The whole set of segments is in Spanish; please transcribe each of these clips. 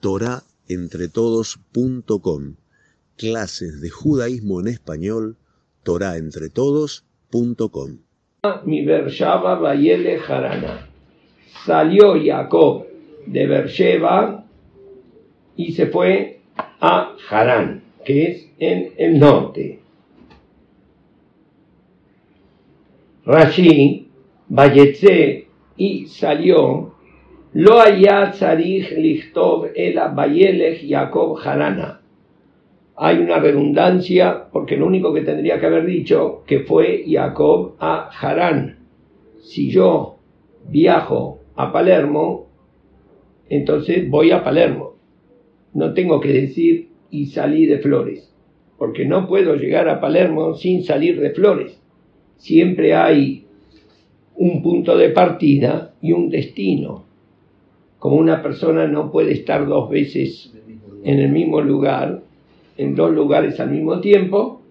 torahentretodos.com. Clases de judaísmo en español, torahentretodos.com. Mi Bershaba Bayele Harana. Salió Jacob de Bersheba y se fue a Harán, que es en el norte. Rashi, Bayetze y salió Lo haya tzarich lichtov ela bayelech Jacob Harana. Hay una redundancia porque lo único que tendría que haber dicho que fue Jacob a Harán. Si yo viajo a Palermo, entonces voy a Palermo. No tengo que decir y salí de Flores, porque no puedo llegar a Palermo sin salir de Flores. Siempre hay un punto de partida y un destino como una persona no puede estar dos veces en el mismo lugar, en dos lugares al mismo tiempo,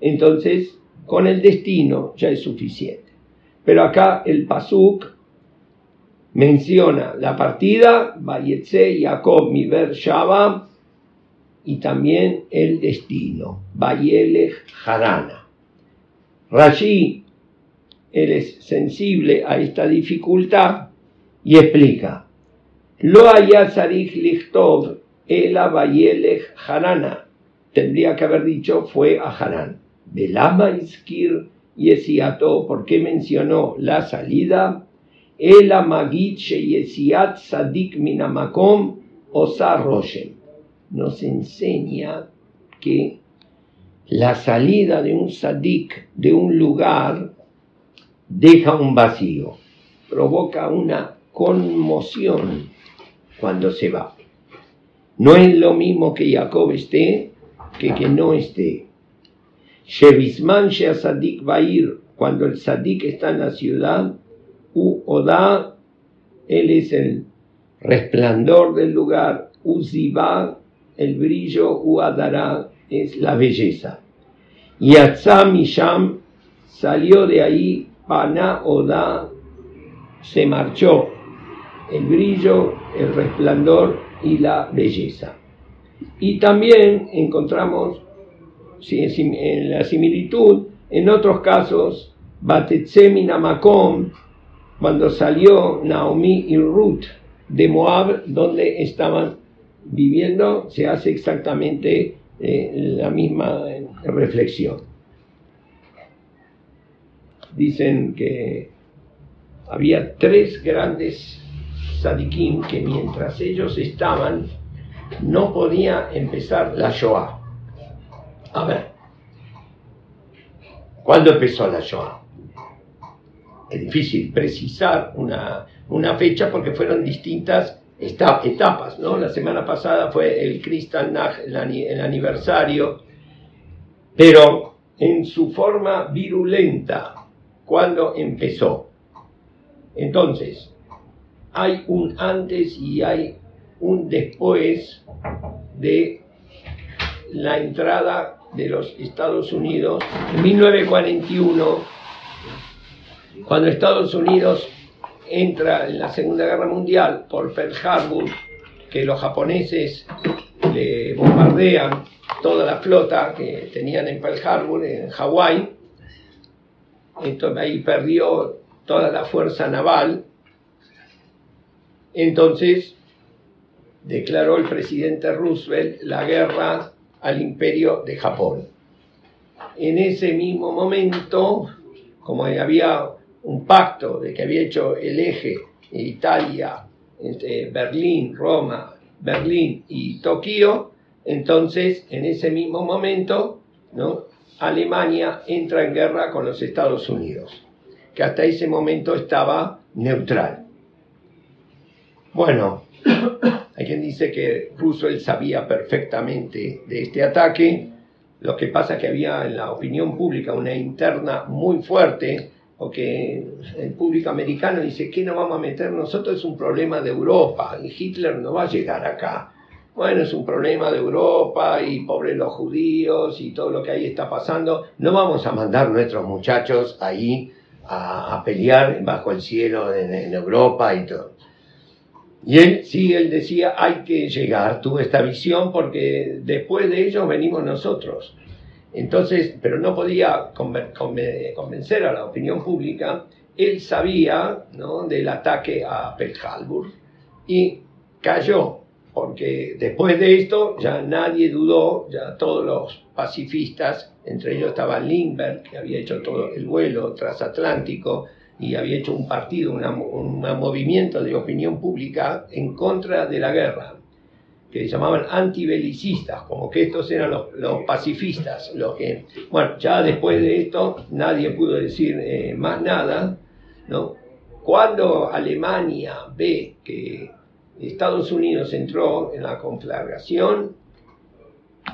entonces con el destino ya es suficiente. Pero acá el Pasuk menciona la partida, Bayetze, Jacob, Miber, Shaba, y también el destino, Bayelech, Harana. Rashi, es sensible a esta dificultad y explica, lo haya sarich lichtov ela bayelech harana. Tendría que haber dicho fue a Harán. Belama iskir yesiato, ¿por qué mencionó la salida? Ela magit yesiat sadik minamakom osa. Nos enseña que la salida de un sadik de un lugar deja un vacío, provoca una conmoción cuando se va. No es lo mismo que Jacob esté que que no esté. Shevisman Sadik va a ir cuando el Sadik está en la ciudad, U Oda, él es el resplandor del lugar, U Ziba, el brillo, U es la belleza. Y Atzam Sham salió de ahí, Pana Oda, se marchó el brillo, el resplandor y la belleza. Y también encontramos en la similitud, en otros casos, Batetsemina Makom, cuando salió Naomi y Ruth de Moab, donde estaban viviendo, se hace exactamente eh, la misma reflexión. Dicen que había tres grandes sadikim que mientras ellos estaban no podía empezar la Shoah. A ver, ¿cuándo empezó la Shoah? Es difícil precisar una, una fecha porque fueron distintas etapas, ¿no? La semana pasada fue el Kristallnacht, el aniversario, pero en su forma virulenta, ¿cuándo empezó? Entonces, hay un antes y hay un después de la entrada de los Estados Unidos. En 1941, cuando Estados Unidos entra en la Segunda Guerra Mundial por Pearl Harbor, que los japoneses le bombardean toda la flota que tenían en Pearl Harbor, en Hawái, entonces ahí perdió toda la fuerza naval entonces declaró el presidente Roosevelt la guerra al imperio de Japón. En ese mismo momento, como había un pacto de que había hecho el eje Italia, entre Berlín, Roma, Berlín y Tokio, entonces en ese mismo momento ¿no? Alemania entra en guerra con los Estados Unidos, que hasta ese momento estaba neutral. Bueno, hay quien dice que Roosevelt sabía perfectamente de este ataque. Lo que pasa es que había en la opinión pública una interna muy fuerte, porque el público americano dice, ¿qué nos vamos a meter nosotros? Es un problema de Europa y Hitler no va a llegar acá. Bueno, es un problema de Europa y pobres los judíos y todo lo que ahí está pasando. No vamos a mandar nuestros muchachos ahí a, pelear bajo el cielo en Europa y todo. Y él, sí, él decía, hay que llegar, tuvo esta visión porque después de ellos venimos nosotros. Entonces, pero no podía convencer a la opinión pública. Él sabía ¿no? del ataque a Pearl Harbor y cayó, porque después de esto ya nadie dudó, ya todos los pacifistas, entre ellos estaba Lindbergh, que había hecho todo el vuelo transatlántico, y había hecho un partido, un movimiento de opinión pública en contra de la guerra, que llamaban antibelicistas, como que estos eran los, pacifistas, los que, bueno, ya después de esto nadie pudo decir eh, más nada, ¿no? Cuando Alemania ve que Estados Unidos entró en la conflagración,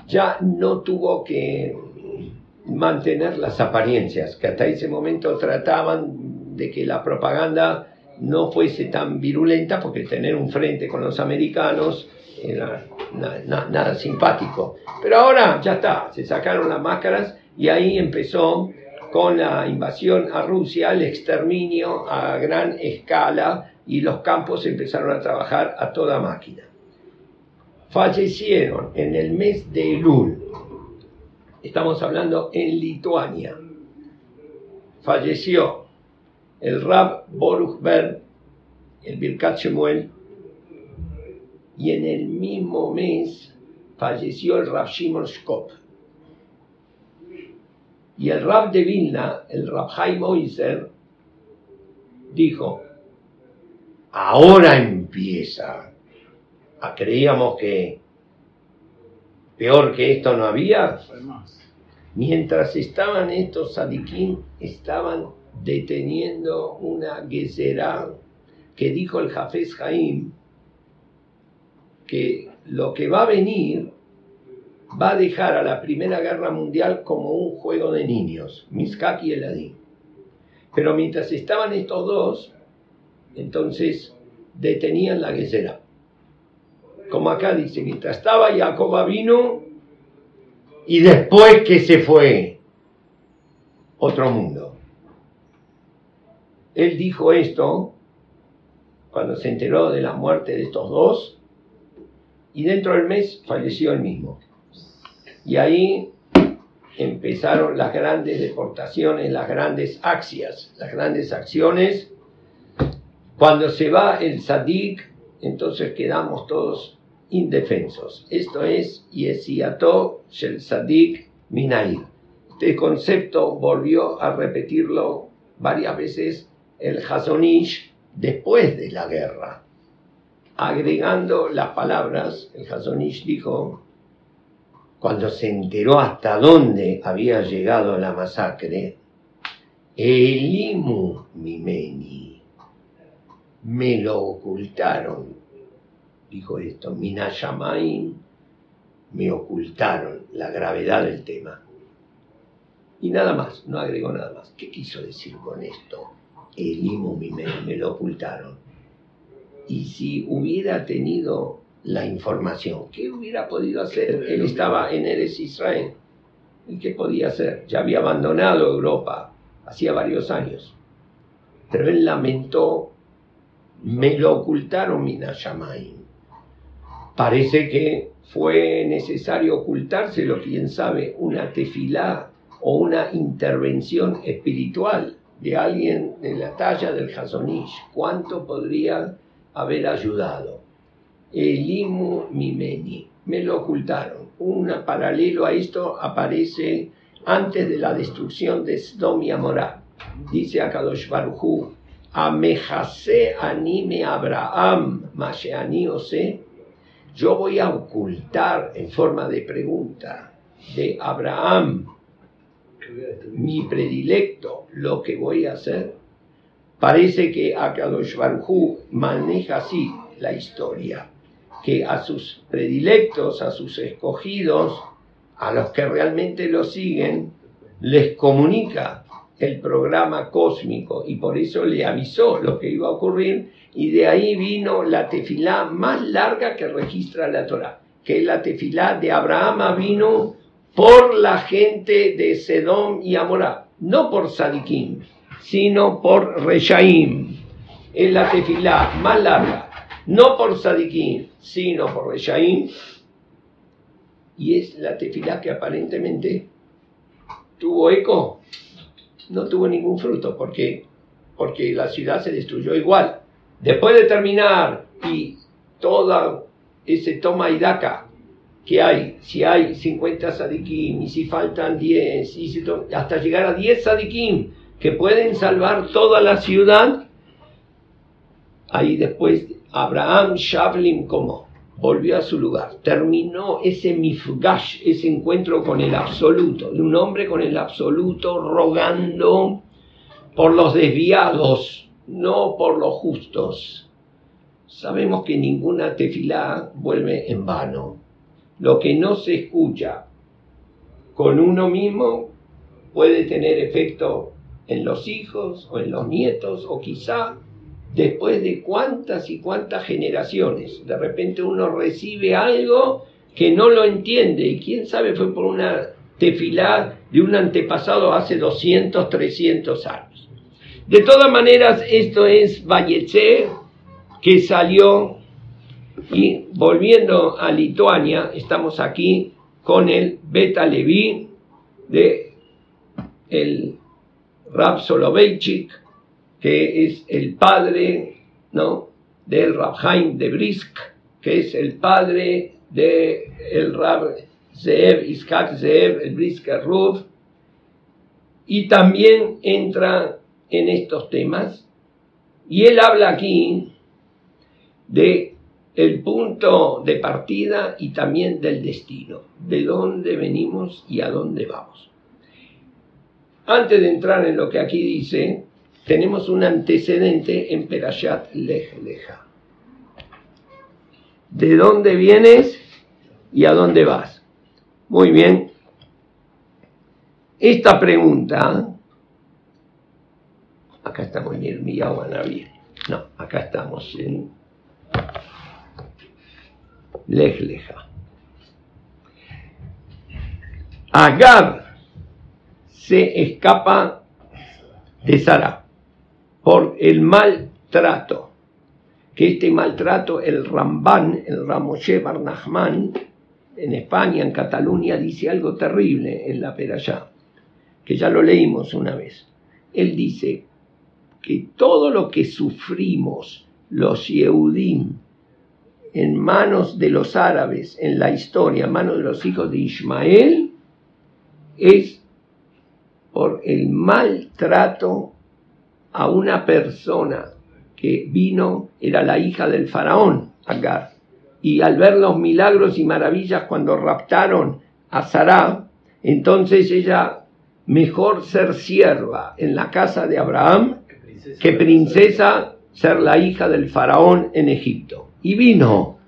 ya no tuvo que mantener las apariencias, que hasta ese momento trataban de que la propaganda no fuese tan virulenta, porque tener un frente con los americanos era nada simpático. Pero ahora ya está, se sacaron las máscaras y ahí empezó con la invasión a Rusia, el exterminio a gran escala y los campos empezaron a trabajar a toda máquina. Fallecieron en el mes de Elul, estamos hablando en Lituania, falleció el Rab Boruch Ber, el Birkat Shemuel, y en el mismo mes falleció el Rab Shimon Shkop. Y el Rab de Vilna, el Rab Haim Oizer, dijo, ahora empieza. Ah, creíamos que peor que esto no había. Mientras estaban estos sadiquín, estaban deteniendo una Gezerá que dijo el Jafes Jaim que lo que va a venir va a dejar a la Primera Guerra Mundial como un juego de niños, Miskak y Eladín. Pero mientras estaban estos dos, entonces detenían la Gezerá. Como acá dice, mientras estaba Jacoba vino y después que se fue otro mundo. Él dijo esto cuando se enteró de la muerte de estos dos y dentro del mes falleció él mismo. Y ahí empezaron las grandes deportaciones, las grandes acciones, las grandes acciones. Cuando se va el Sadik, entonces quedamos todos indefensos. Esto es Yesiato Shel Sadik Minair. Este concepto volvió a repetirlo varias veces el Hasonish después de la guerra. Agregando las palabras, el Hasonish dijo, cuando se enteró hasta dónde había llegado la masacre, Elimu Mimeni, me lo ocultaron, dijo esto, Minashamain, me ocultaron la gravedad del tema. Y nada más, no agregó nada más. ¿Qué quiso decir con esto? El IMO me, lo ocultaron. Y si hubiera tenido la información, ¿qué hubiera podido hacer? Él estaba en Eres Israel. ¿Y qué podía hacer? Ya había abandonado Europa hacía varios años. Pero él lamentó, me lo ocultaron Minashamayim. Parece que fue necesario ocultárselo, quién sabe, una tefilá o una intervención espiritual de alguien de la talla del Hasonish, ¿cuánto podría haber ayudado? El Imu Mimeni, me lo ocultaron. Un paralelo a esto aparece antes de la destrucción de Sdom y Amorá. Dice a Kadosh Amejase anime Abraham, Masheani Ose, yo voy a ocultar en forma de pregunta de Abraham mi predilecto, lo que voy a hacer. Parece que Akadosh Baruj maneja así la historia, que a sus predilectos, a sus escogidos, a los que realmente lo siguen, les comunica el programa cósmico y por eso le avisó lo que iba a ocurrir y de ahí vino la tefilá más larga que registra la Torah, que es la tefilá de Abraham vino por la gente de Sedom y Amorá, no por Sadikim, sino por Reshaim. Es la tefilá más larga. no por Sadiquín, sino por Reshaim, y es la tefilá que aparentemente tuvo eco, no tuvo ningún fruto, porque porque la ciudad se destruyó igual. Después de terminar y toda ese toma y daca que hay, si hay 50 sadikim y si faltan 10, y hasta llegar a 10 sadikim que pueden salvar toda la ciudad, ahí después Abraham Shavlim como volvió a su lugar, terminó ese mifgash, ese encuentro con el absoluto, de un hombre con el absoluto rogando por los desviados, no por los justos. Sabemos que ninguna tefilá vuelve en vano. Lo que no se escucha con uno mismo puede tener efecto en los hijos o en los nietos o quizá después de cuántas y cuántas generaciones. De repente uno recibe algo que no lo entiende y quién sabe fue por una tefilá de un antepasado hace 200, 300 años. De todas maneras, esto es Valleche que salió y volviendo a Lituania, estamos aquí con el Beta Levi de el Rab Soloveitchik, que es el padre ¿no? del Rabhaim de Brisk, que es el padre el Rab Zeev, Iskak Zeev, el Brisker Ruf, y también entra en estos temas. Y él habla aquí de el punto de partida y también del destino, de dónde venimos y a dónde vamos. Antes de entrar en lo que aquí dice, tenemos un antecedente en Perashat Lej Leja. ¿De dónde vienes y a dónde vas? Muy bien. Esta pregunta acá estamos en Naví. No, acá estamos en Lejleja. Agar se escapa de Sara por el maltrato. Que este maltrato, el Ramban, el Ramoshe Barnahman, en España, en Cataluña, dice algo terrible en la Perayá, que ya lo leímos una vez. Él dice, que todo lo que sufrimos los Yehudim en manos de los árabes en la historia, en manos de los hijos de Ismael, es por el maltrato a una persona que vino, era la hija del faraón, Agar, y al ver los milagros y maravillas cuando raptaron a Sarah, entonces ella, mejor ser sierva en la casa de Abraham que princesa ser la hija del faraón en Egipto. Y vino,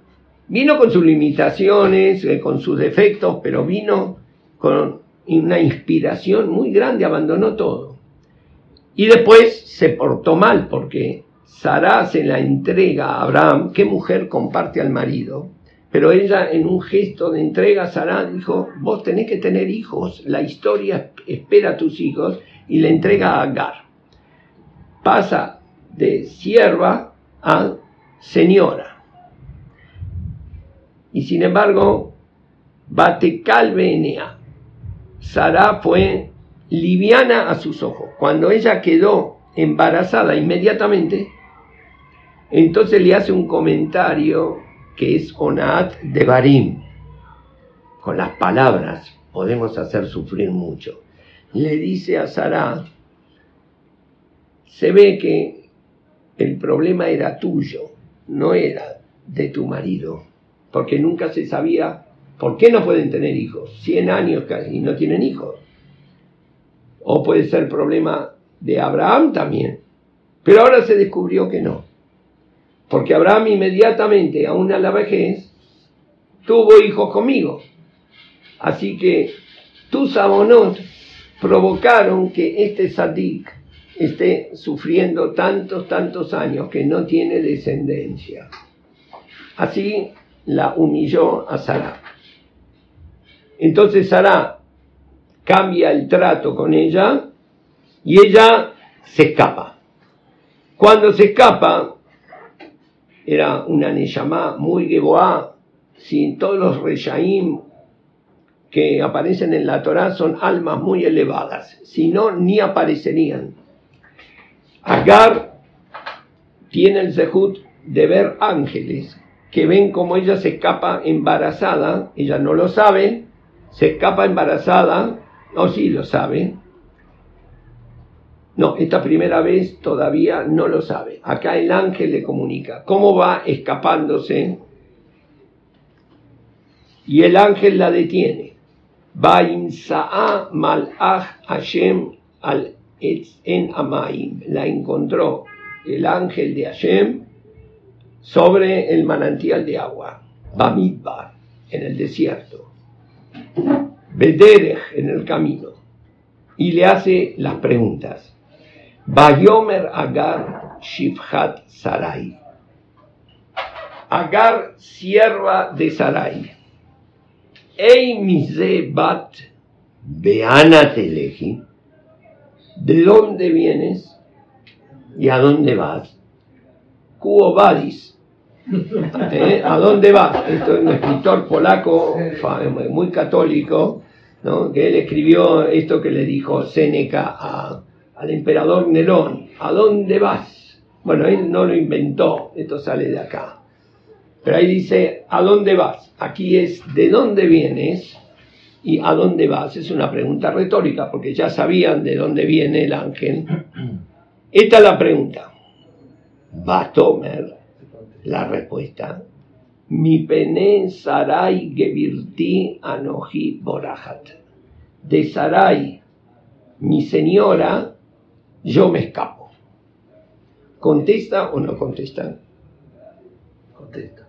vino con sus limitaciones, eh, con sus defectos, pero vino con una inspiración muy grande, abandonó todo. Y después se portó mal porque Sara se la entrega a Abraham, qué mujer comparte al marido, pero ella en un gesto de entrega, Sara dijo, vos tenés que tener hijos, la historia espera a tus hijos, y le entrega a Agar pasa de sierva a señora. Y sin embargo, Batecal Sara fue liviana a sus ojos. Cuando ella quedó embarazada inmediatamente, entonces le hace un comentario que es Onaat de Barim. Con las palabras podemos hacer sufrir mucho. Le dice a Sara, se ve que el problema era tuyo, no era de tu marido, porque nunca se sabía por qué no pueden tener hijos, 100 años casi y no tienen hijos. O puede ser problema de Abraham también, pero ahora se descubrió que no, porque Abraham inmediatamente, aún a la vejez, tuvo hijos conmigo. Así que tus abonot provocaron que este sadik esté sufriendo tantos, tantos años que no tiene descendencia. Así la humilló a Sara. Entonces Sara cambia el trato con ella y ella se escapa. Cuando se escapa, era una Neyamá muy Geboá, si todos los Reshaim que aparecen en la Torá son almas muy elevadas, si no, ni aparecerían. Agar tiene el zehut de ver ángeles que ven como ella se escapa embarazada, ella no lo sabe, se escapa embarazada, o sí lo sabe. No, esta primera vez todavía no lo sabe. Acá el ángel le comunica cómo va escapándose y el ángel la detiene. Baimsa'a malach Hashem al en Amaim. La encontró el ángel de Hashem sobre el manantial de agua, Bamidbar, en el desierto, Bederech, en el camino, y le hace las preguntas. Bayomer Agar Shifhat Sarai. Agar, sierva de Sarai. Ei mize bat beana teleji. ¿De dónde vienes y a dónde vas? Cuo vadis ¿Eh? ¿A dónde va? Esto es un escritor polaco muy católico, que él escribió esto que le dijo Séneca al emperador Nerón. ¿A dónde vas? Bueno, él no lo inventó, esto sale de acá. Pero ahí dice, ¿a dónde vas? Aquí es, ¿de dónde vienes? Y ¿a dónde vas? Es una pregunta retórica, porque ya sabían de dónde viene el ángel. Esta es la pregunta. Batomer la respuesta. Mi pene Sarai Gevirti Anoji Borahat. De Sarai, mi señora, yo me escapo. ¿Contesta o no contesta? Contesta.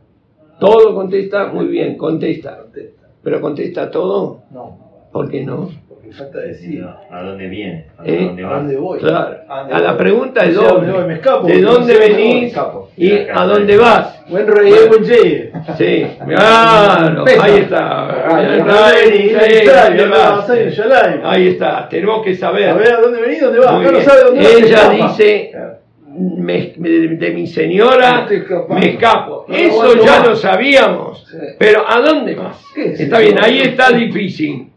Todo contesta, muy bien, contesta. Contesta. ¿Pero contesta todo? No. ¿Por qué no? Porque falta decir. ¿A dónde viene? ¿A ¿Eh? dónde ¿A vas? dónde voy? Claro. ¿A dónde A la voy? pregunta es O sea, ¿a dónde voy? Me escapo, ¿De dónde me venís escapo. y a dónde vas? Buen rey, buen Jay. Sí, claro, ahí está. Ah, Ahí ¿a está, tenemos que saber. A ver, ¿a dónde venís? ¿Dónde vas? Acá no sabe dónde Ella dice, Claro. me- de, de mi señora Me me escapo. No, Eso no, ya no. lo sabíamos. Sí. Pero ¿a dónde es Está bien, ahí está difícil.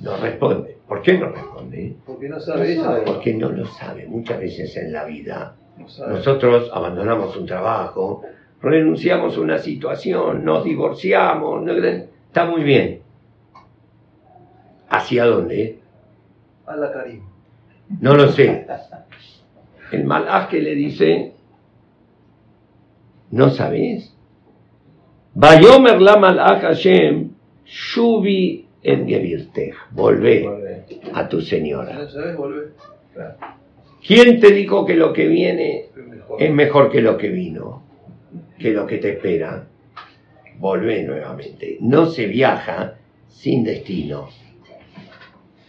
No responde. ¿Por qué no responde? Porque no sabe ella. Porque no lo sabe. Muchas veces en la vida No sabe. nosotros abandonamos un trabajo, renunciamos a una situación, nos divorciamos, no- está muy bien. ¿Hacia dónde? A la Karim. No lo sé. El malaj que le dice, ¿no sabes? Vayomer la malaj Hashem, shubi en gevirtej. Volvé Volvé. a tu señora. ¿No sabes? Volvé. Claro. ¿Quién te dijo que lo que viene Es mejor. es mejor que lo que vino, que lo que te espera. Volvé nuevamente. No se viaja sin destino.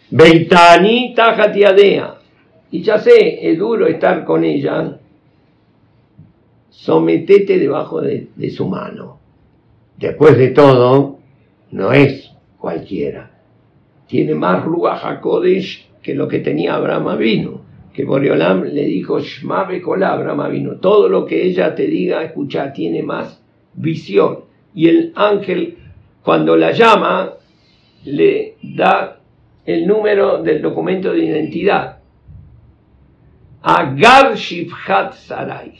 Beitani tajatiadea. Y ya sé, es duro estar con ella. Sometete debajo de, de su mano. Después de todo, no es cualquiera. Tiene más Ruach HaKodesh que lo que tenía Abraham vino que Boreolam le dijo, Shma Bekolá, Abraham vino, todo lo que ella te diga, escucha, tiene más visión. Y el ángel, cuando la llama, le da el número del documento de identidad. Agar Shifhat Sarai.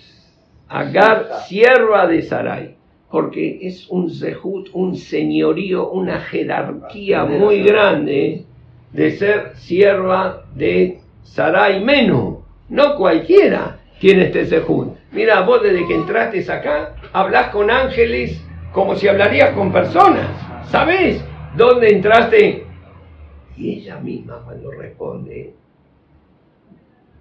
Agar, sierva de Sarai. Porque es un zehut, un señorío, una jerarquía muy grande de ser sierva de Sarai Menú. No cualquiera tiene este zehut. Mira, vos desde que entraste acá, hablas con ángeles como si hablarías con personas. ¿Sabés dónde entraste? Y ella misma cuando responde,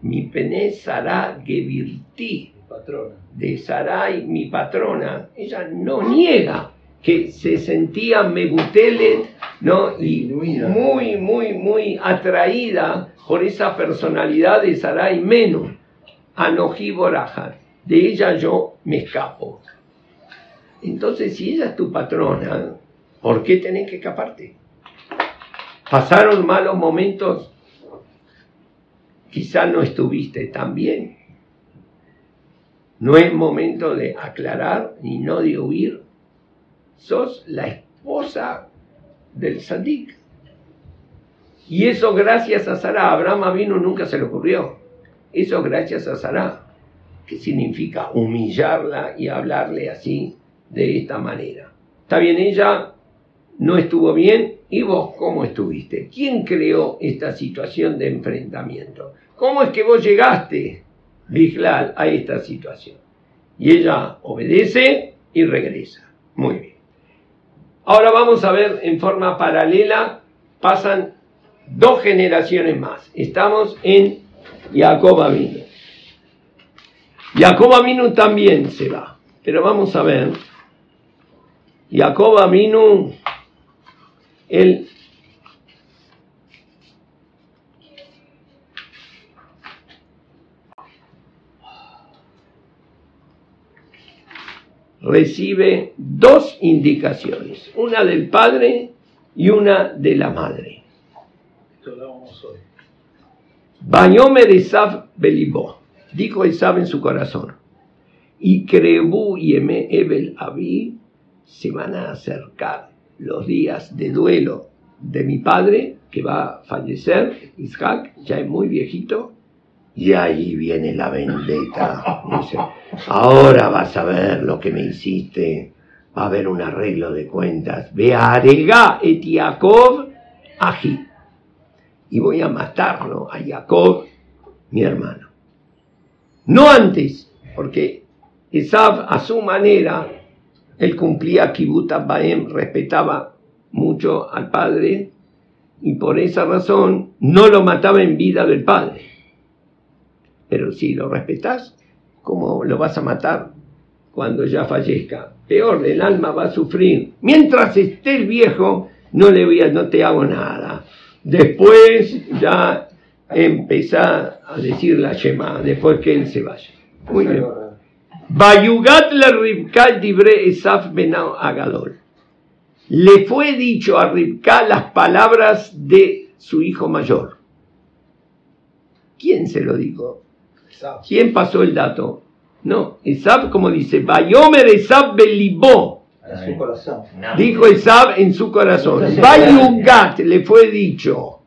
mi pené Sará Gevirti, Patrona. de Sarai, mi patrona, ella no niega que se sentía Megutelet, ¿no? Y muy, muy, muy atraída por esa personalidad de Sarai Menú, Anoji Borajar. De ella yo me escapo. Entonces, si ella es tu patrona, ¿por qué tenés que escaparte? Pasaron malos momentos, quizá no estuviste tan bien. No es momento de aclarar ni no de huir. Sos la esposa del Sadik. Y eso gracias a Sara. Abraham vino nunca se le ocurrió. Eso gracias a Sara. Que significa humillarla y hablarle así, de esta manera. Está bien, ella no estuvo bien. ¿Y vos cómo estuviste? ¿Quién creó esta situación de enfrentamiento? ¿Cómo es que vos llegaste, Biglal, a esta situación? Y ella obedece y regresa. Muy bien. Ahora vamos a ver en forma paralela, pasan dos generaciones más. Estamos en Jacob Avinu. Jacob Avinu también se va, pero vamos a ver. Jacob Avinu, él recibe dos indicaciones, una del padre y una de la madre. Bañomer Esav Belibó, dijo Esav en su corazón, y Crebu y Eme Ebel Abí se van a acercar los días de duelo de mi padre, que va a fallecer, Isaac, ya es muy viejito, y ahí viene la vendetta. Dice, ahora vas a ver lo que me hiciste. Va a haber un arreglo de cuentas. Ve a Arega et Jacob. Y voy a matarlo a Jacob, mi hermano. No antes, porque Esav a su manera, él cumplía Kibbutz Baem, respetaba mucho al padre, y por esa razón no lo mataba en vida del padre. Pero si lo respetas, ¿cómo lo vas a matar cuando ya fallezca? Peor, el alma va a sufrir. Mientras esté el viejo, no le voy no te hago nada. Después ya empezá a decir la Shema, después que él se vaya. Muy bien. Bayugat la Ribka dibre Esaf benao Agadol. Le fue dicho a Ribka las palabras de su hijo mayor. ¿Quién se lo dijo? ¿Quién pasó el dato? No, Esab, como dice, Bayomer Esab Belibó, En su corazón. dijo Esab en su corazón. Bayugat le fue dicho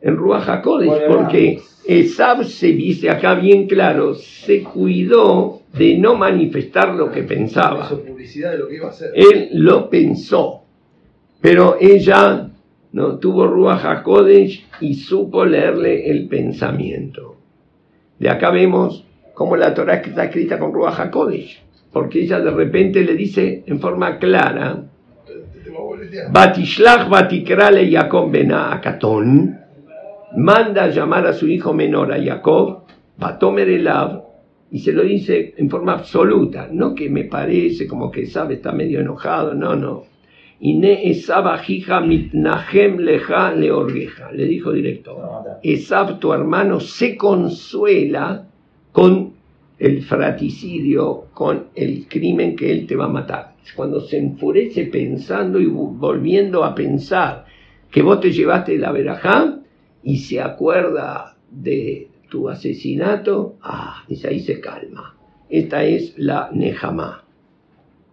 en Ruach HaKodesh, porque Esab se dice acá bien claro, se cuidó de no manifestar lo que pensaba. Él lo pensó, pero ella no tuvo Ruach HaKodesh y supo leerle el pensamiento. De acá vemos cómo la Torah está escrita con Ruach HaKodesh, porque ella de repente le dice en forma clara. Batishlach Batikrale Jacob Bena Akatón, manda a llamar a su hijo menor a Jacob, Batomer Elav, y se lo dice en forma absoluta, no que me parece como que sabe está medio enojado, no, no. Le dijo directo. Esab, tu hermano, se consuela con el fraticidio, con el crimen que él te va a matar. Cuando se enfurece pensando y volviendo a pensar que vos te llevaste la verajá y se acuerda de tu asesinato, ah, dice ahí se calma. Esta es la Nejamá.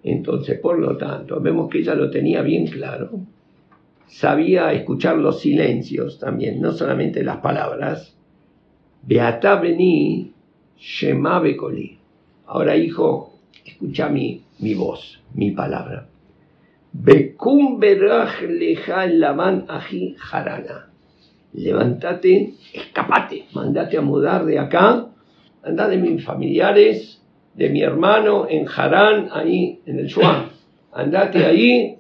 Entonces, por lo tanto, vemos que ella lo tenía bien claro. Sabía escuchar los silencios también, no solamente las palabras. Beata vení, Shema. Ahora, hijo, escucha mi, mi voz, mi palabra. Bekum beraj leja lavan aji jarana. Levántate, escapate, mandate a mudar de acá, anda de mis familiares, de mi hermano en Harán, ahí en el Shuam. Andate ahí.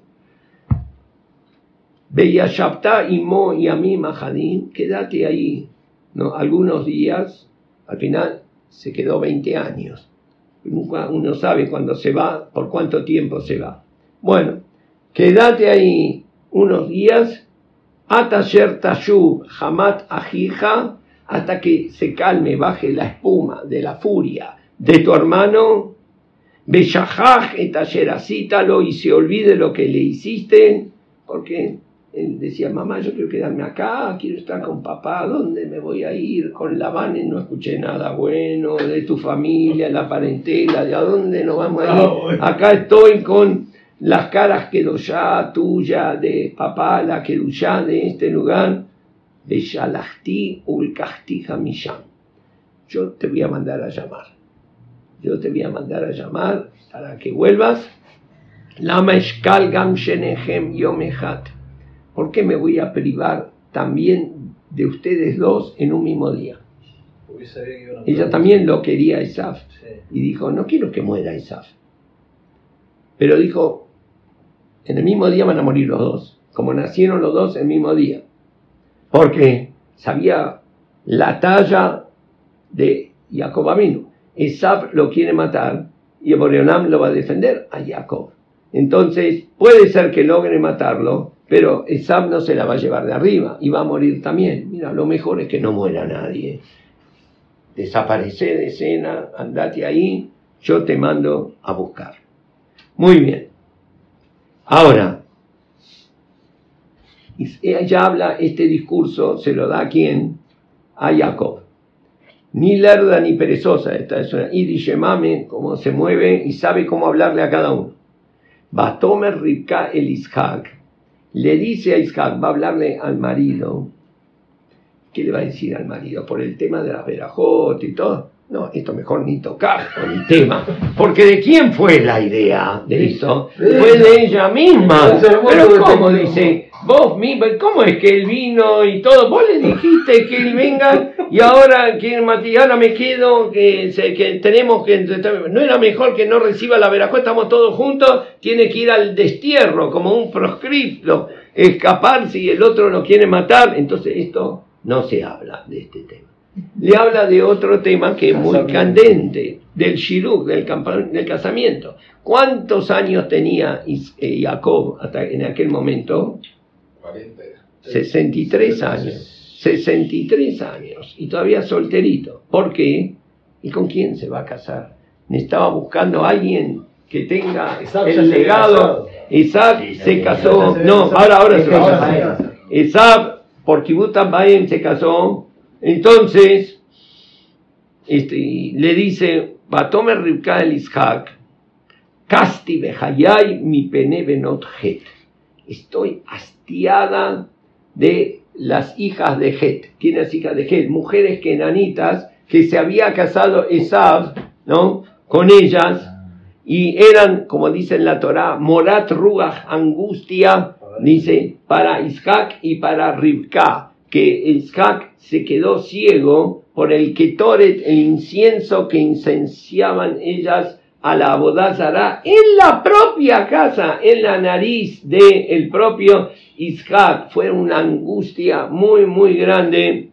Beyashabta y Mo y Ami Mahadín, quédate ahí. ¿no? Algunos días, al final se quedó 20 años. Nunca uno sabe cuándo se va, por cuánto tiempo se va. Bueno, quédate ahí unos días, Atasher Tashub Hamat Ajija, hasta que se calme, baje la espuma de la furia de tu hermano, Beshahaj etasheracítalo y se olvide lo que le hiciste, porque Él decía, mamá, yo quiero quedarme acá, quiero estar con papá, ¿dónde me voy a ir? Con la van no escuché nada bueno de tu familia, la parentela, de a dónde nos vamos a ir. Acá estoy con las caras que ya tuya, de papá, la que ya de este lugar, de Shalachti Ulkahti Hamisham. Yo te voy a mandar a llamar. Yo te voy a mandar a llamar para que vuelvas. Lama Eshkal Gam Shenehem Yomehat. ¿Por qué me voy a privar también de ustedes dos en un mismo día? Ella también lo quería a Isaf. Y dijo, no quiero que muera Isaf. Pero dijo, en el mismo día van a morir los dos, como nacieron los dos el mismo día. Porque sabía la talla de Jacob Avinu. Isaf lo quiere matar y Boreonam lo va a defender a Jacob. Entonces, puede ser que logre matarlo, pero Isaf no se la va a llevar de arriba y va a morir también. Mira, lo mejor es que no muera nadie. Desaparece de escena, andate ahí, yo te mando a buscar. Muy bien. Ahora, ella habla este discurso, se lo da a quién? A Jacob. Ni lerda ni perezosa, esta es una idishemame, cómo se mueve y sabe cómo hablarle a cada uno. Batomer Ribka el Ishak, le dice a Ishak, va a hablarle al marido. ¿Qué le va a decir al marido? Por el tema de la verajot y todo. No, esto mejor ni tocar con el tema. Porque ¿de quién fue la idea de esto? Fue de ella misma. Pero ¿cómo dice? Vos misma, ¿cómo es que él vino y todo? Vos le dijiste que él venga y ahora que ahora me quedo, que, tenemos que... No era mejor que no reciba la verajot, estamos todos juntos, tiene que ir al destierro como un proscripto, escapar si el otro lo quiere matar. Entonces esto no se habla de este tema le habla de otro tema que es muy candente, del shiruk, del, del casamiento. ¿Cuántos años tenía eh, Jacob hasta en aquel momento? 40 era. 63 años. 63 años y todavía solterito. ¿Por qué? ¿Y con quién se va a casar? Estaba buscando a alguien que tenga Isaac el legado. Isaac Sí, se casó. No, ahora, ahora se va a Ahora casar. Esab por Kibbutz Bayem se casó, entonces este, le dice, Batomer el Ishak, Casti Behayai mi pene benot het. Estoy hastiada de las hijas de Het. ¿Quiénes hijas de Het? Mujeres kenanitas que se había casado Esab, ¿no? Con ellas y eran, como dice en la Torá, Morat Ruach, angustia, dice, para Isaac y para Rivka, que Isaac se quedó ciego por el ketoret, el incienso que incenciaban ellas a la abodazara en la propia casa, en la nariz del el propio Isaac. Fue una angustia muy, muy grande.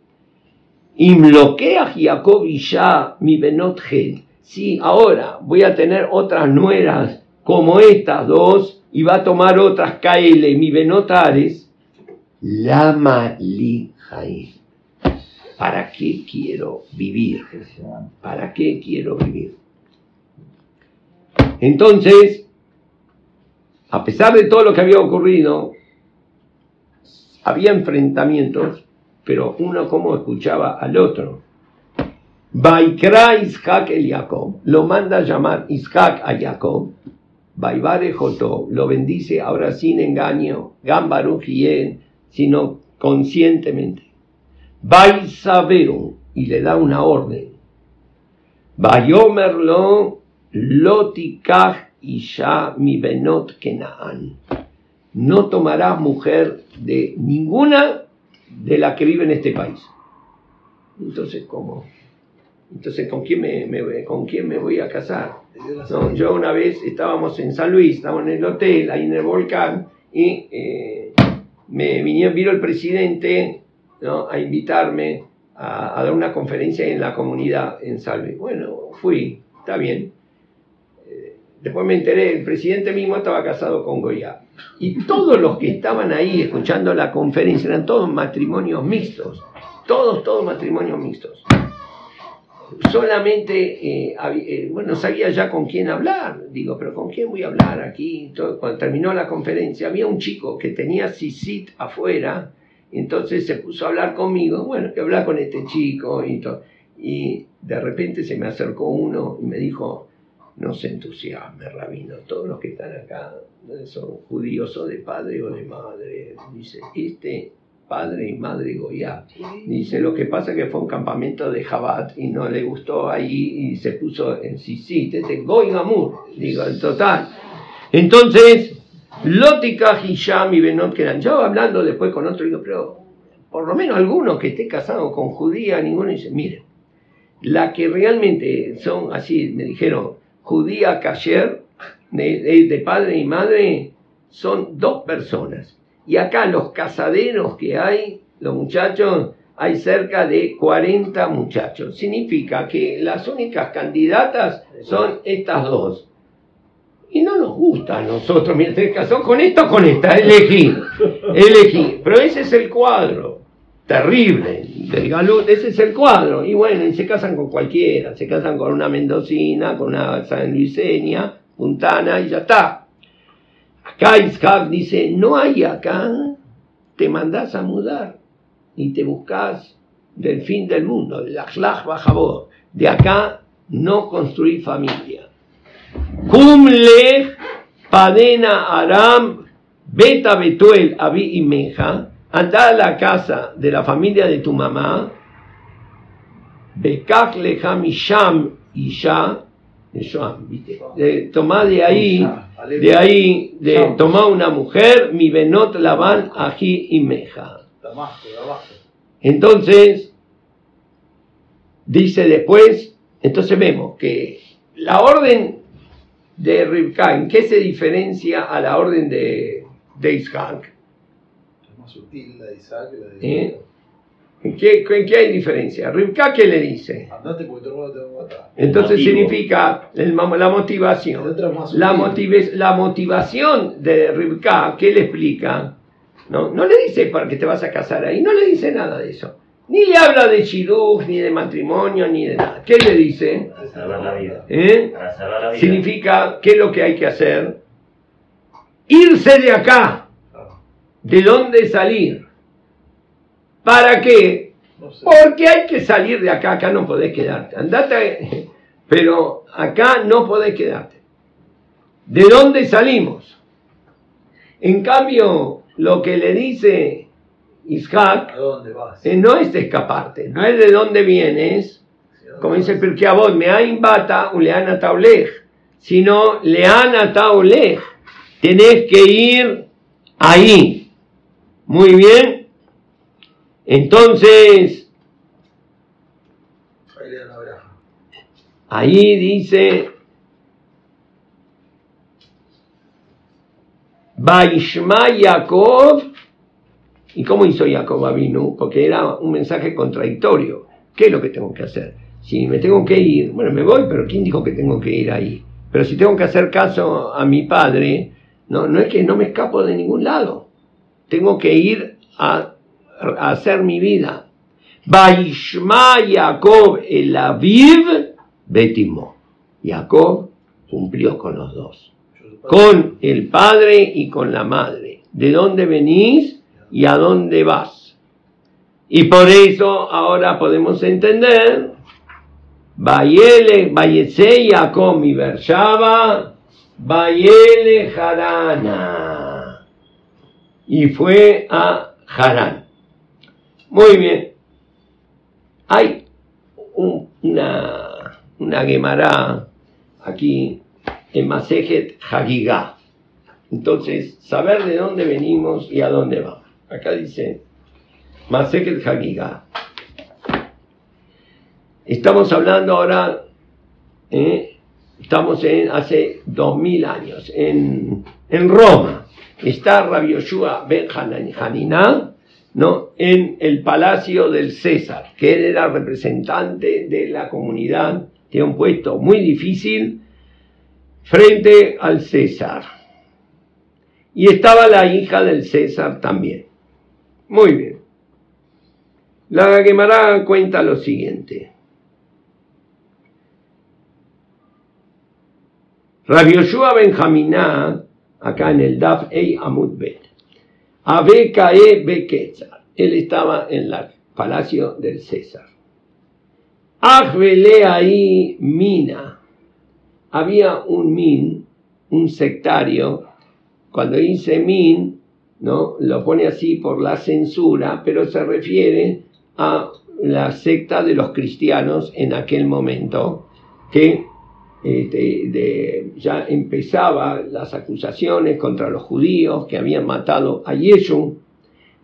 Imloqueach Jacob Isha mi benot het. Si ahora voy a tener otras nueras como estas dos y va a tomar otras Kaele, mi benotares, lama li. ¿Para qué quiero vivir? ¿Para qué quiero vivir? Entonces, a pesar de todo lo que había ocurrido, había enfrentamientos, pero uno como escuchaba al otro. Baikra Isaac el Jacob, lo manda a llamar Isaac a Jacob. Baibare Joto, lo bendice ahora sin engaño, Gambaru sino conscientemente. Baisaberu, y le da una orden. Bayomerlo lotikach isha mi benot kenaan. No tomarás mujer de ninguna de la que vive en este país. Entonces, ¿cómo? Entonces, ¿con quién me, me- con quién me voy a casar? No, yo una vez estábamos en San Luis, estábamos en el hotel, ahí en el volcán, y eh, me vino, vino el presidente a invitarme a, dar una conferencia en la comunidad en Luis. Bueno, fui, está bien. Eh, Después me enteré, el presidente mismo estaba casado con Goya. Y todos los que estaban ahí escuchando la conferencia eran todos matrimonios mixtos. Todos, todos matrimonios mixtos. Solamente, eh, eh, bueno, no sabía ya con quién hablar. Digo, pero ¿con quién voy a hablar aquí? Cuando terminó la conferencia, había un chico que tenía CICIT afuera, entonces se puso a hablar conmigo, bueno, que hablar con este chico y todo. Y de repente se me acercó uno y me dijo, no se entusiasme, rabino, todos los que están acá son judíos o de padre o de madre. Dice, este padre y madre Goya. Dice, lo que pasa es que fue un campamento de Jabat y no le gustó ahí y se puso en Sisit, este Goy Gamur, digo, en total. Entonces, Lótica, Hisham y Benot Keran. Yo hablando después con otro, digo, pero por lo menos alguno que esté casado con judía, ninguno dice, miren, la que realmente son así, me dijeron, judía de, de- de padre y madre, son dos personas. Y acá los casaderos que hay, los muchachos, hay cerca de 40 muchachos. Significa que las únicas candidatas son estas dos. Y no nos gusta a nosotros, te casó con esta o con esta, elegí, elegí. Pero ese es el cuadro, terrible, del Galut, ese es el cuadro. Y bueno, y se casan con cualquiera, se casan con una mendocina, con una sanluiseña, puntana, y ya está. Acá Isaac dice, no hay acá, te mandás a mudar y te buscas del fin del mundo, el Achlach Bajabot. De acá no construir familia. Kumle Padena Aram Beta Betuel Abi y Meja, anda a la casa de la familia de tu mamá, Bekach Leja Misham Sham, ¿viste? Tomá de ahí, de ahí, de tomá una mujer, mi Benot Laban Aji y Meja. Entonces, dice después, entonces vemos que la orden de Rivka, ¿en qué se diferencia a la orden de, de Isaac? Es más sutil la de Isaac que la de ¿Eh? ¿En qué, en qué hay diferencia? Rivka, ¿qué le dice? Andate porque tu hermano te va a matar. Entonces Motivo. significa el la motivación. La, sutil. motive- la motivación de Rivka, ¿qué le explica? No, no le dice para que te vas a casar ahí, no le dice nada de eso. Ni le habla de shidduch, ni de matrimonio, ni de nada. ¿Qué le dice? Para salvar la vida. ¿Eh? Para salvar la vida. Significa, ¿qué es lo que hay que hacer? Irse de acá. ¿De dónde salir? ¿Para qué? No sé. Porque hay que salir de acá, acá no podés quedarte. Andate, pero acá no podés quedarte. ¿De dónde salimos? En cambio, lo que le dice Isaac ¿A dónde vas? eh, no es de escaparte, no es de dónde vienes, como dice Avot, me bata u leana taulej, sino leana taulej. Tenés que ir ahí. Muy bien. Entonces, Ahí dice, Baishma Yaakov, ¿y cómo hizo Jacob Avinu? Porque era un mensaje contradictorio. ¿Qué es lo que tengo que hacer? Si me tengo que ir, bueno, me voy, pero ¿quién dijo que tengo que ir ahí? Pero si tengo que hacer caso a mi padre, no, no es que no me escapo de ningún lado. Tengo que ir a hacer mi vida. Baishma Jacob el Aviv Betimo. Jacob cumplió con los dos con el padre y con la madre. ¿De dónde venís y a dónde vas? Y por eso ahora podemos entender, Bayetse Yaakov mi Bershaba, Bayele Harana. Y fue a Harán. Muy bien. Hay un- una, una aquí en Masejet Hagigah. Entonces, saber de dónde venimos y a dónde vamos. Acá dice Masejet Hagigah. Estamos hablando ahora, eh, estamos en hace dos mil años, en, en Roma. Está Rabbi Yoshua Ben Haniná, ¿no? en el Palacio del César, que él era representante de la comunidad, tiene un puesto muy difícil frente al César. Y estaba la hija del César también. Muy bien. La Gemara cuenta lo siguiente. Rabioshua Benjaminá, acá en el Daf Ei Amud Bet Abe Kae Beketzar, él estaba en el palacio del César. Ajvele ahí Mina, había un Min, un sectario, cuando dice Min, ¿no? lo pone así por la censura, pero se refiere a la secta de los cristianos en aquel momento, que este, ya empezaba las acusaciones contra los judíos que habían matado a Yeshua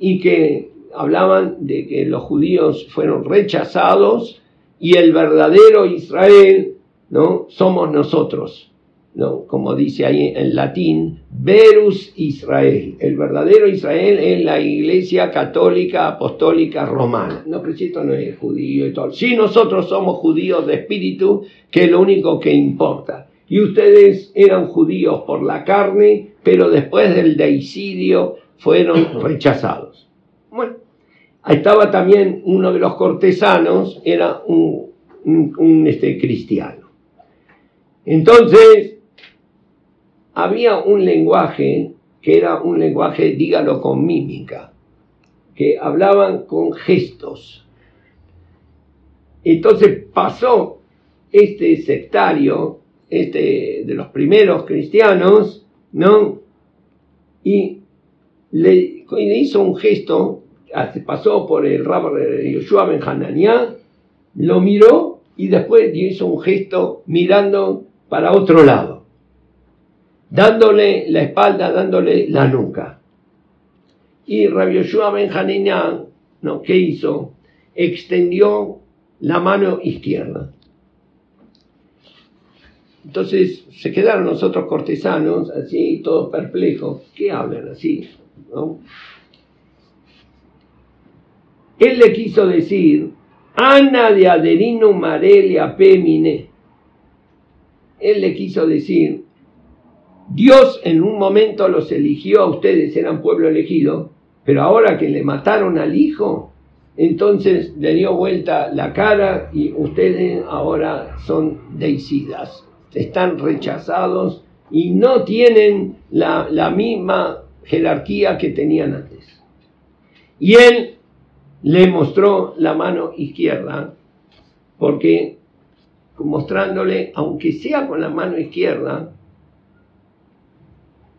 y que hablaban de que los judíos fueron rechazados y el verdadero Israel no somos nosotros. ¿No? como dice ahí en latín, Verus Israel. El verdadero Israel es la iglesia católica apostólica romana. No, pero esto no es judío y todo. Si nosotros somos judíos de espíritu, que es lo único que importa. Y ustedes eran judíos por la carne, pero después del deicidio fueron rechazados. Bueno, estaba también uno de los cortesanos, era un, un este, cristiano. Entonces, había un lenguaje que era un lenguaje, dígalo con mímica, que hablaban con gestos. Entonces pasó este sectario, este de los primeros cristianos, ¿no? Y le, hizo un gesto, pasó por el rabbi de Yoshua Ben Hananiah, lo miró y después hizo un gesto mirando para otro lado dándole la espalda, dándole la nuca. Y Rabbi Yoshua ¿no? ¿qué hizo? Extendió la mano izquierda. Entonces se quedaron los otros cortesanos así, todos perplejos. ¿Qué hablan así? Él le quiso decir, Ana de Aderino Marelia Pemine. Él le quiso decir, Dios en un momento los eligió a ustedes, eran pueblo elegido, pero ahora que le mataron al hijo, entonces le dio vuelta la cara y ustedes ahora son deicidas, están rechazados y no tienen la, la misma jerarquía que tenían antes. Y él le mostró la mano izquierda, porque mostrándole, aunque sea con la mano izquierda,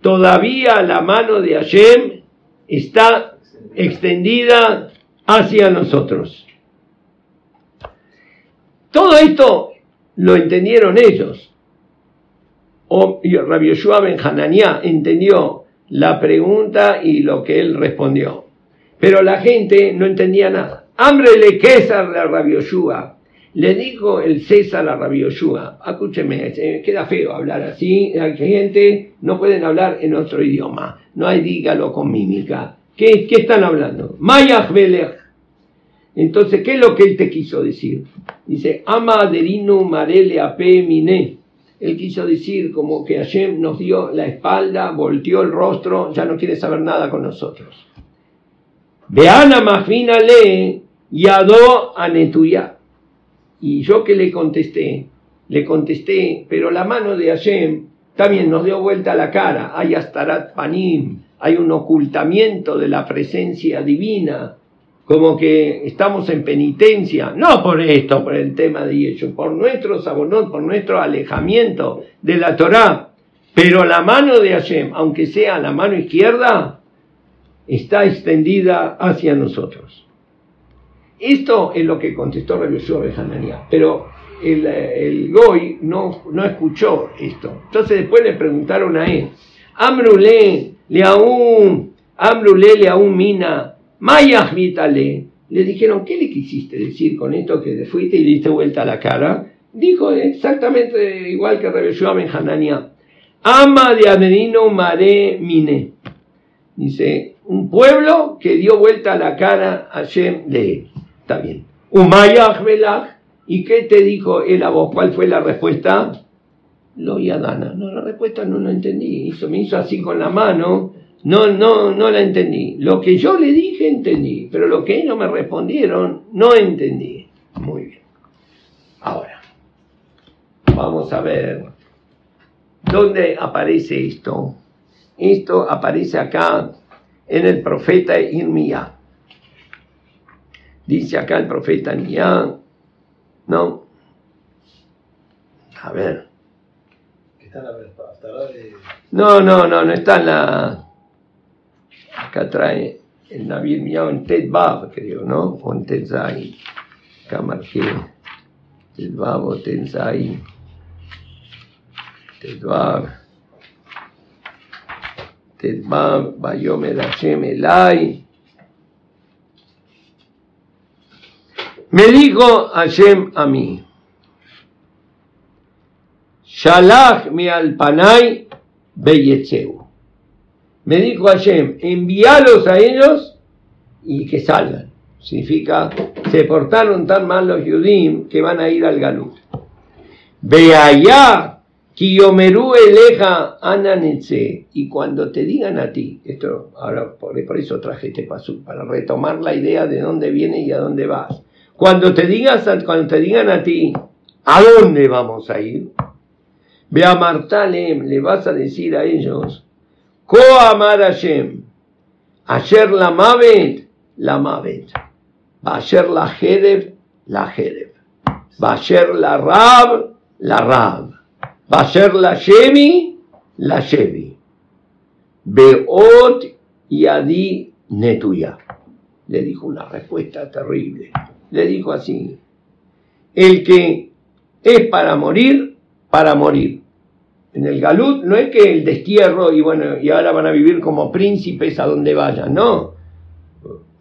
todavía la mano de Hashem está extendida hacia nosotros. Todo esto lo entendieron ellos. O Rabbi Yoshua Ben Hananiah entendió la pregunta y lo que él respondió. Pero la gente no entendía nada. Hambre le César de Rabbi Yoshua. Le dijo el César a Rabbi Yoshua, escúcheme, queda feo hablar así, hay gente, no pueden hablar en otro idioma, no hay dígalo con mímica. ¿Qué, están hablando? Mayach Entonces, ¿qué es lo que él te quiso decir? Dice, ama aderino marele ape mine. Él quiso decir como que Hashem nos dio la espalda, volteó el rostro, ya no quiere saber nada con nosotros. Veana mafina le yado anetuya. Y yo que le contesté, le contesté, pero la mano de Hashem también nos dio vuelta la cara. Hay astarat panim, hay un ocultamiento de la presencia divina, como que estamos en penitencia, no por esto, por el tema de ellos, por nuestro sabonot, por nuestro alejamiento de la Torá. Pero la mano de Hashem, aunque sea la mano izquierda, está extendida hacia nosotros. Esto es lo que contestó Rabbi de Hananiah, pero el, Goy no, no escuchó esto. Entonces después le preguntaron a él, Amrule, leaún, Amrule, leaún mina, mayahmitale. Le dijeron, ¿qué le quisiste decir con esto que te fuiste y diste vuelta a la cara? Dijo exactamente igual que Rabbi Ben Hananiah. Ama de Adenino Mare Mine. Dice, un pueblo que dio vuelta la cara a Shem de él. Está bien. ¿Y qué te dijo él a vos? ¿Cuál fue la respuesta? Lo Yadana. No, la respuesta no la entendí. Hizo, me hizo así con la mano. No, no, no la entendí. Lo que yo le dije entendí, pero lo que ellos me respondieron no entendí. Muy bien. Ahora, vamos a ver ¿Dónde aparece esto? Esto aparece acá en el profeta Irmía. Dice acá el profeta Irmía, ¿no? A ver. Está en la Haftará de. No, no, no, no está en la. Acá trae el Naví Irmía en Ted Bab, creo, ¿no? O en Ted Zai. Acá marqué. Ted Bab o Ted Zai. Ted Bab. Ted Bab, Me dijo Hashem a mí. Shalach mi alpanay beyetzeu. Me dijo Hashem, envíalos a ellos y que salgan. Significa, se portaron tan mal los Yudim que van a ir al Galut. Ve allá, Kiyomeru eleja ananetse. Y cuando te digan a ti, esto ahora por, por eso traje este paso, para retomar la idea de dónde viene y a dónde vas. Cuando te, digas, cuando te digan a ti, ¿a dónde vamos a ir? Ve a Martalem, le vas a decir a ellos, Ko amar Hashem, Asher la mavet, la mavet, Asher la jereb, la jereb, Asher la rab, la rab, Asher la shemi, la shevi, Beot yadi netuya. Le dijo una respuesta terrible. Le dijo así, el que es para morir, para morir. En el Galut no es que el destierro y bueno, y ahora van a vivir como príncipes a donde vayan, no.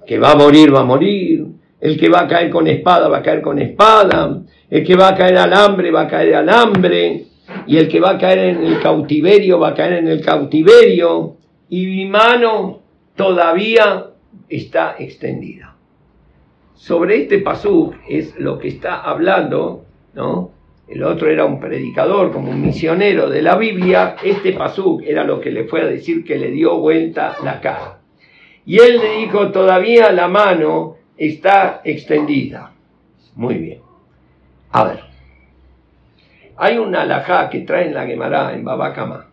Que va a morir, va a morir. El que va a caer con espada, va a caer con espada. El que va a caer al hambre, va a caer al hambre. Y el que va a caer en el cautiverio, va a caer en el cautiverio. Y mi mano todavía está extendida. Sobre este pasú es lo que está hablando, ¿no? el otro era un predicador, como un misionero de la Biblia, este pasuk era lo que le fue a decir que le dio vuelta la cara. Y él le dijo, todavía la mano está extendida. Muy bien. A ver. Hay una alajá que trae en la Gemara, en Babacama.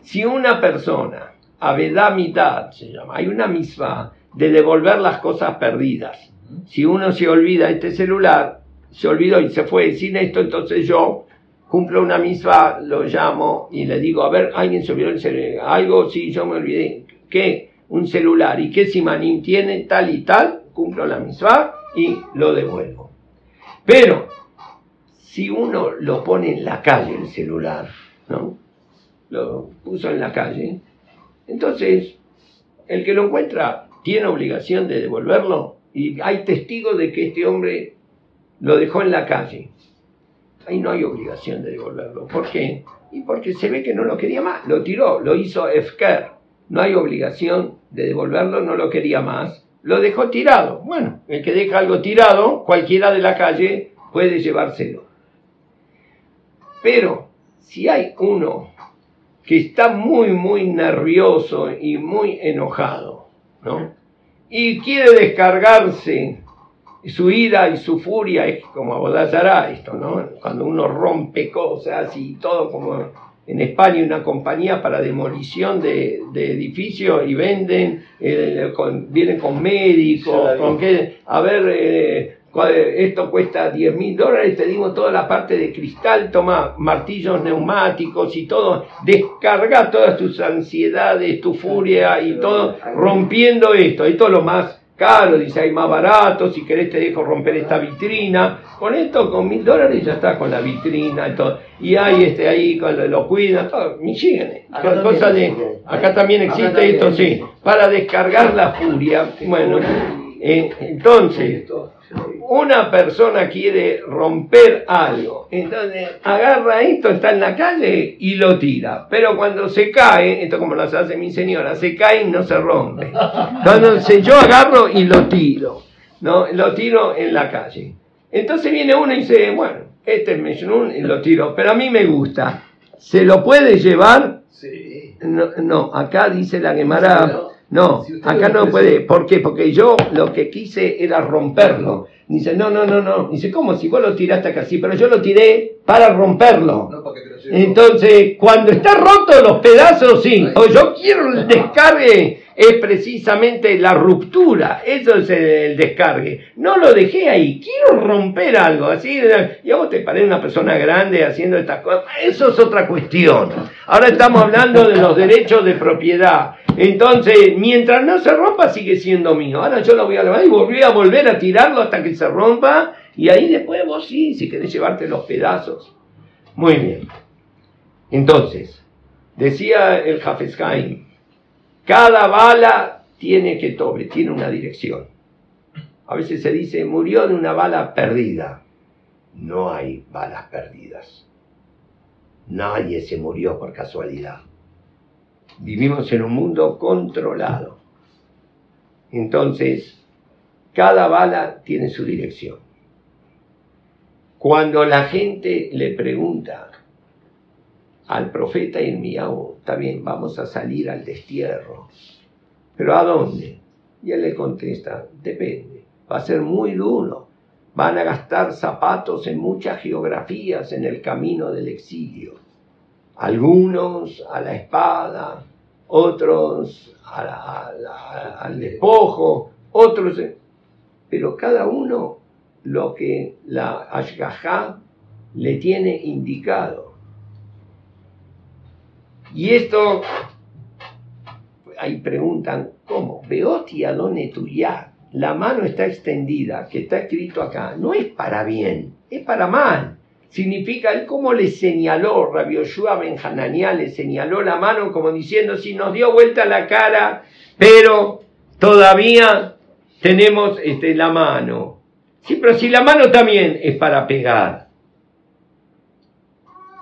Si una persona, avedá mitad se llama, hay una misma de devolver las cosas perdidas. Si uno se olvida este celular, se olvidó y se fue sin esto, entonces yo cumplo una misma, lo llamo y le digo, a ver, alguien se olvidó el celular, algo, sí, yo me olvidé, ¿qué? Un celular, ¿y qué simanín tiene? Tal y tal, cumplo la misma y lo devuelvo. Pero, si uno lo pone en la calle el celular, ¿no? Lo puso en la calle, entonces, el que lo encuentra tiene obligación de devolverlo y hay testigos de que este hombre lo dejó en la calle. Ahí no hay obligación de devolverlo. ¿Por qué? Y porque se ve que no lo quería más. Lo tiró, lo hizo Efker. No hay obligación de devolverlo, no lo quería más. Lo dejó tirado. Bueno, el que deja algo tirado, cualquiera de la calle puede llevárselo. Pero si hay uno que está muy, muy nervioso y muy enojado, ¿no? Y quiere descargarse su ira y su furia es como Abodazará, esto, ¿no? Cuando uno rompe cosas y todo como en España una compañía para demolición de, edificios y venden, eh, vienen con médicos, con que, a ver, eh, esto cuesta 10 mil dólares, te dimos toda la parte de cristal, toma martillos neumáticos y todo, descarga todas tus ansiedades, tu furia y todo, rompiendo esto, esto es lo más caro, dice hay más barato, si querés te dejo romper esta vitrina. Con esto, con mil dólares ya está con la vitrina y todo. Y hay este ahí, con lo, cuida, todo. Michigan, acá, cosa de, acá también existe esto, sí, para descargar la furia. Bueno, eh, entonces, una persona quiere romper algo, entonces agarra esto, está en la calle y lo tira. Pero cuando se cae, esto como lo hace mi señora, se cae y no se rompe. Entonces yo agarro y lo tiro, ¿no? Lo tiro en la calle. Entonces viene uno y dice, bueno, este es Mejnun y lo tiro, pero a mí me gusta. ¿Se lo puede llevar? Sí. No, no acá dice la Gemara, No, Si acá no puede. ¿Por qué? Porque yo lo que quise era romperlo. Dice, no, no, no, no. Dice, ¿cómo? Si vos lo tiraste acá, sí, pero yo lo tiré para romperlo. No para que te lo lleve. Entonces, cuando está roto los pedazos, sí. O yo quiero el descargue, es precisamente la ruptura. Eso es el, descargue. No lo dejé ahí. Quiero romper algo. Así, y a vos te parece una persona grande haciendo estas cosas. Eso es otra cuestión. Ahora estamos hablando de los derechos de propiedad. Entonces, mientras no se rompa, sigue siendo mío. Ahora yo lo voy a levantar y voy a volver a tirarlo hasta que se rompa. Y ahí después vos sí, si querés llevarte los pedazos. Muy bien. Entonces, decía el Hafez Haim, cada bala tiene que tobe, tiene una dirección. A veces se dice, murió de una bala perdida. No hay balas perdidas. Nadie se murió por casualidad. Vivimos en un mundo controlado. Entonces, cada bala tiene su dirección. Cuando la gente le pregunta al profeta Irmiyahu, está bien, vamos a salir al destierro, pero ¿a dónde? Y él le contesta, depende, va a ser muy duro, van a gastar zapatos en muchas geografías en el camino del exilio, algunos a la espada, otros al despojo, otros, pero cada uno lo que la Ashgahá le tiene indicado. Y esto, ahí preguntan, ¿cómo? Beoti adone tuya, la mano está extendida, que está escrito acá, no es para bien, es para mal. Significa, él como le señaló, Rabbi Yoshua Ben Hananiah le señaló la mano como diciendo, si nos dio vuelta la cara, pero todavía tenemos este, la mano. Sí, pero si la mano también es para pegar.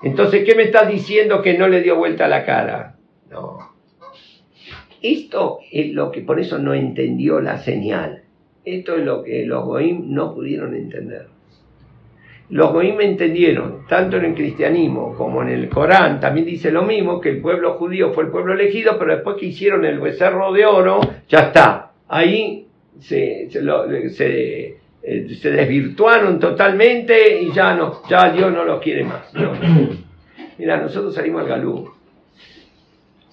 Entonces, ¿qué me estás diciendo que no le dio vuelta la cara? No. Esto es lo que por eso no entendió la señal. Esto es lo que los Goim no pudieron entender. Los Goim entendieron, tanto en el cristianismo como en el Corán, también dice lo mismo, que el pueblo judío fue el pueblo elegido, pero después que hicieron el becerro de oro, ya está. Ahí se, se, lo- se, eh, se desvirtuaron totalmente y ya no, ya Dios no los quiere más. No. Mira, nosotros salimos al Galú.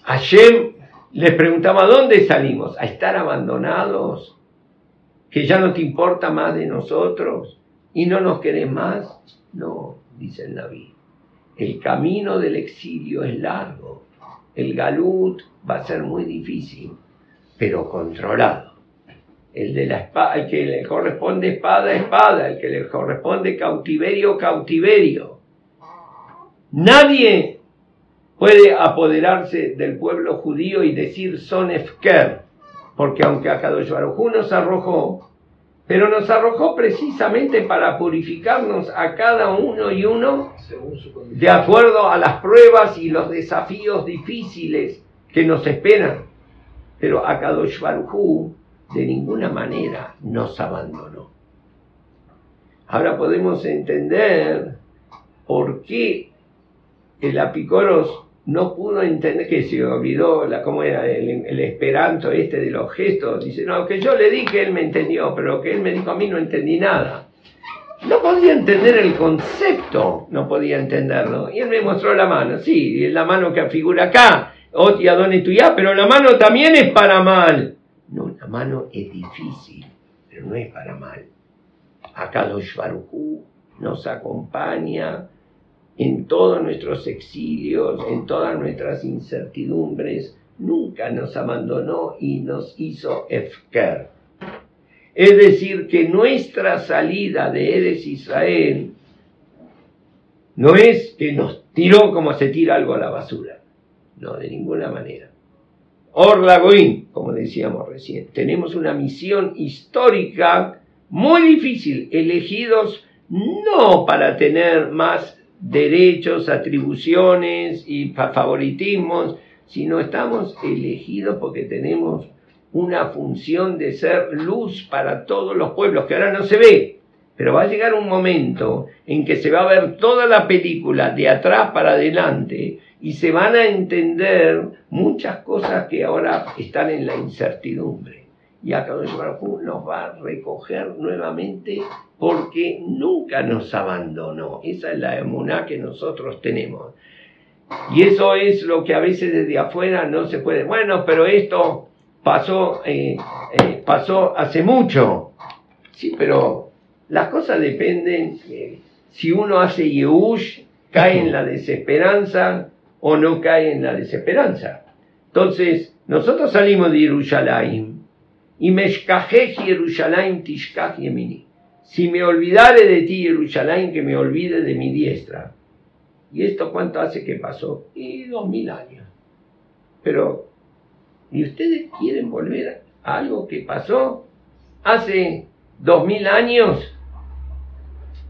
Hashem les preguntaba, ¿dónde salimos? ¿A estar abandonados? ¿Que ya no te importa más de nosotros? ¿Y no nos querés más? No, dice el Naví. El camino del exilio es largo. El Galut va a ser muy difícil, pero controlado. El de la espada, el que le corresponde espada, espada, el que le corresponde cautiverio, cautiverio. Nadie puede apoderarse del pueblo judío y decir son Efker, porque aunque Akadosh Baruj nos arrojó, pero nos arrojó precisamente para purificarnos a cada uno y uno de acuerdo a las pruebas y los desafíos difíciles que nos esperan. Pero Akadosh Baruj de ninguna manera nos abandonó. Ahora podemos entender por qué el apicoros no pudo entender que se olvidó la cómo era el, esperanto este de los gestos. Dice, no, que yo le di que él me entendió, pero que él me dijo a mí no entendí nada. No podía entender el concepto, no podía entenderlo. Y él me mostró la mano, sí, la mano que figura acá, Oti Tuyá, pero la mano también es para mal. No, la mano es difícil, pero no es para mal. Acá los Barujú nos acompaña en todos nuestros exilios, en todas nuestras incertidumbres, nunca nos abandonó y nos hizo Efker. Es decir, que nuestra salida de Eres Israel no es que nos tiró como se tira algo a la basura. No, de ninguna manera. Orla Goín, como decíamos recién, tenemos una misión histórica muy difícil, elegidos no para tener más derechos, atribuciones y fa- favoritismos, sino estamos elegidos porque tenemos una función de ser luz para todos los pueblos, que ahora no se ve, Pero va a llegar un momento en que se va a ver toda la película de atrás para adelante y se van a entender muchas cosas que ahora están en la incertidumbre. Y acá nos va a recoger nuevamente porque nunca nos abandonó. Esa es la emuná que nosotros tenemos. Y eso es lo que a veces desde afuera no se puede. Bueno, pero esto pasó, eh, eh, pasó hace mucho. Sí, pero las cosas dependen. Eh, si uno hace Yehush, cae en la desesperanza o no cae en la desesperanza. Entonces, nosotros salimos de Jerusalén y Meshkajej Jerusalén Tishkaj Yemini. Si me olvidare de ti, Jerusalén, que me olvide de mi diestra. ¿Y esto cuánto hace que pasó? Y dos mil años. Pero, ¿y ustedes quieren volver a algo que pasó hace dos mil años?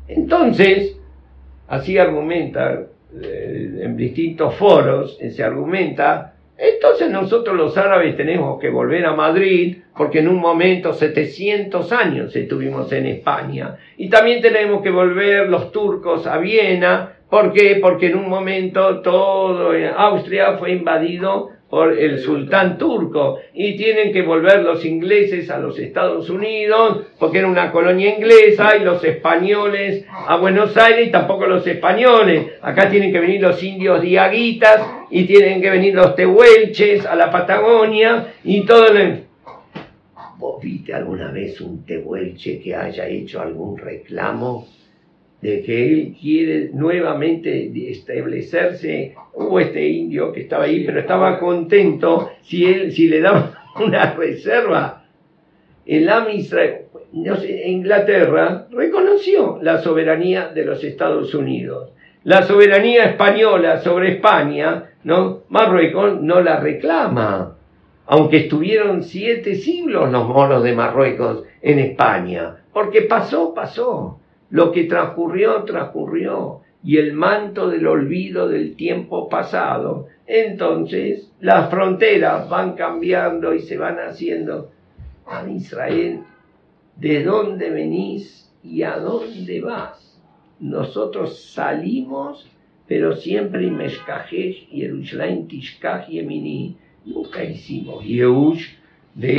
Entonces, así argumenta eh, en distintos foros, se argumenta, entonces nosotros los árabes tenemos que volver a Madrid porque en un momento 700 años estuvimos en España y también tenemos que volver los turcos a Viena. Porque en un momento todo Austria fue invadido por el sultán turco y tienen que volver los ingleses a los Estados Unidos porque era una colonia inglesa y los españoles a Buenos Aires y tampoco los españoles. Acá tienen que venir los indios diaguitas y tienen que venir los tehuelches a la Patagonia y todo ¿Vos viste alguna vez un tehuelche que haya hecho algún reclamo? De que él quiere nuevamente establecerse. Hubo este indio que estaba ahí, pero estaba contento si, él, si le daba una reserva. El Inglaterra reconoció la soberanía de los Estados Unidos. La soberanía española sobre España, ¿no? Marruecos no la reclama, aunque estuvieron siete siglos los moros de Marruecos en España, porque pasó, pasó. Lo que transcurrió, transcurrió. Y el manto del olvido del tiempo pasado. Entonces las fronteras van cambiando y se van haciendo. A Israel, ¿de dónde venís y a dónde vas? Nosotros salimos, pero siempre Meshkajej, Yerushalayim, Tishkaj, Yemini. Nunca hicimos Yehush de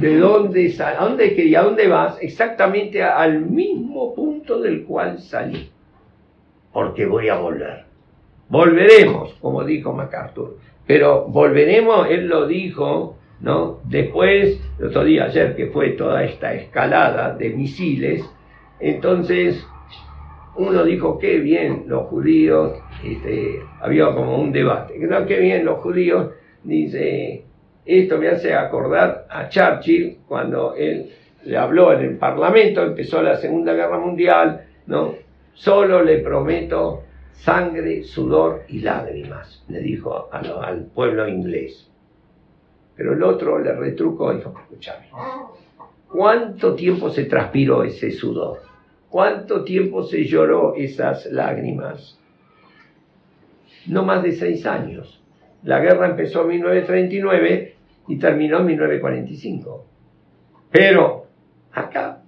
de dónde, a dónde y a dónde vas, exactamente al mismo punto del cual salí. Porque voy a volver. Volveremos, como dijo MacArthur. Pero volveremos, él lo dijo, ¿no? Después, el otro día, ayer que fue toda esta escalada de misiles, entonces uno dijo, qué bien los judíos, este, había como un debate, no, qué bien los judíos, dice, esto me hace acordar a Churchill cuando él le habló en el Parlamento, empezó la Segunda Guerra Mundial, ¿no? Solo le prometo sangre, sudor y lágrimas, le dijo al pueblo inglés. Pero el otro le retrucó y dijo, escúchame, ¿cuánto tiempo se transpiró ese sudor? ¿Cuánto tiempo se lloró esas lágrimas? No más de seis años. La guerra empezó en 1939 y terminó en 1945. Pero acá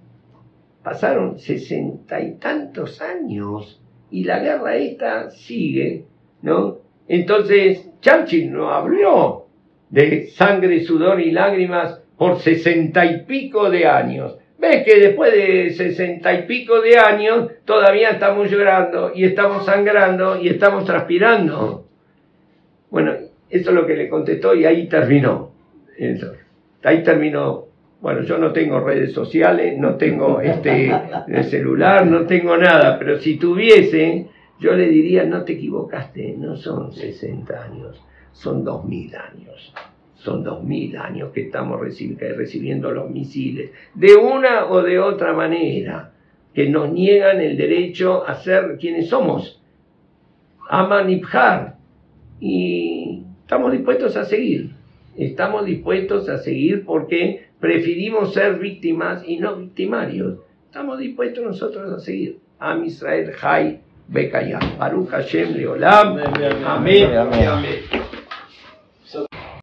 pasaron sesenta y tantos años y la guerra esta sigue, ¿no? Entonces Churchill no habló de sangre, sudor y lágrimas por sesenta y pico de años. Ves que después de sesenta y pico de años todavía estamos llorando y estamos sangrando y estamos transpirando. Bueno, eso es lo que le contestó y ahí terminó. Ahí terminó. Bueno, yo no tengo redes sociales, no tengo este celular, no tengo nada, pero si tuviese, yo le diría, no te equivocaste, no son 60 años, son 2000 años. Son 2000 años que estamos recibiendo los misiles, de una o de otra manera, que nos niegan el derecho a ser quienes somos, a manipjar, y estamos dispuestos a seguir estamos dispuestos a seguir porque preferimos ser víctimas y no victimarios. Estamos dispuestos nosotros a seguir. Am Israel Jai Bekaya. Baruch Hashem Leolam. Amén. amén.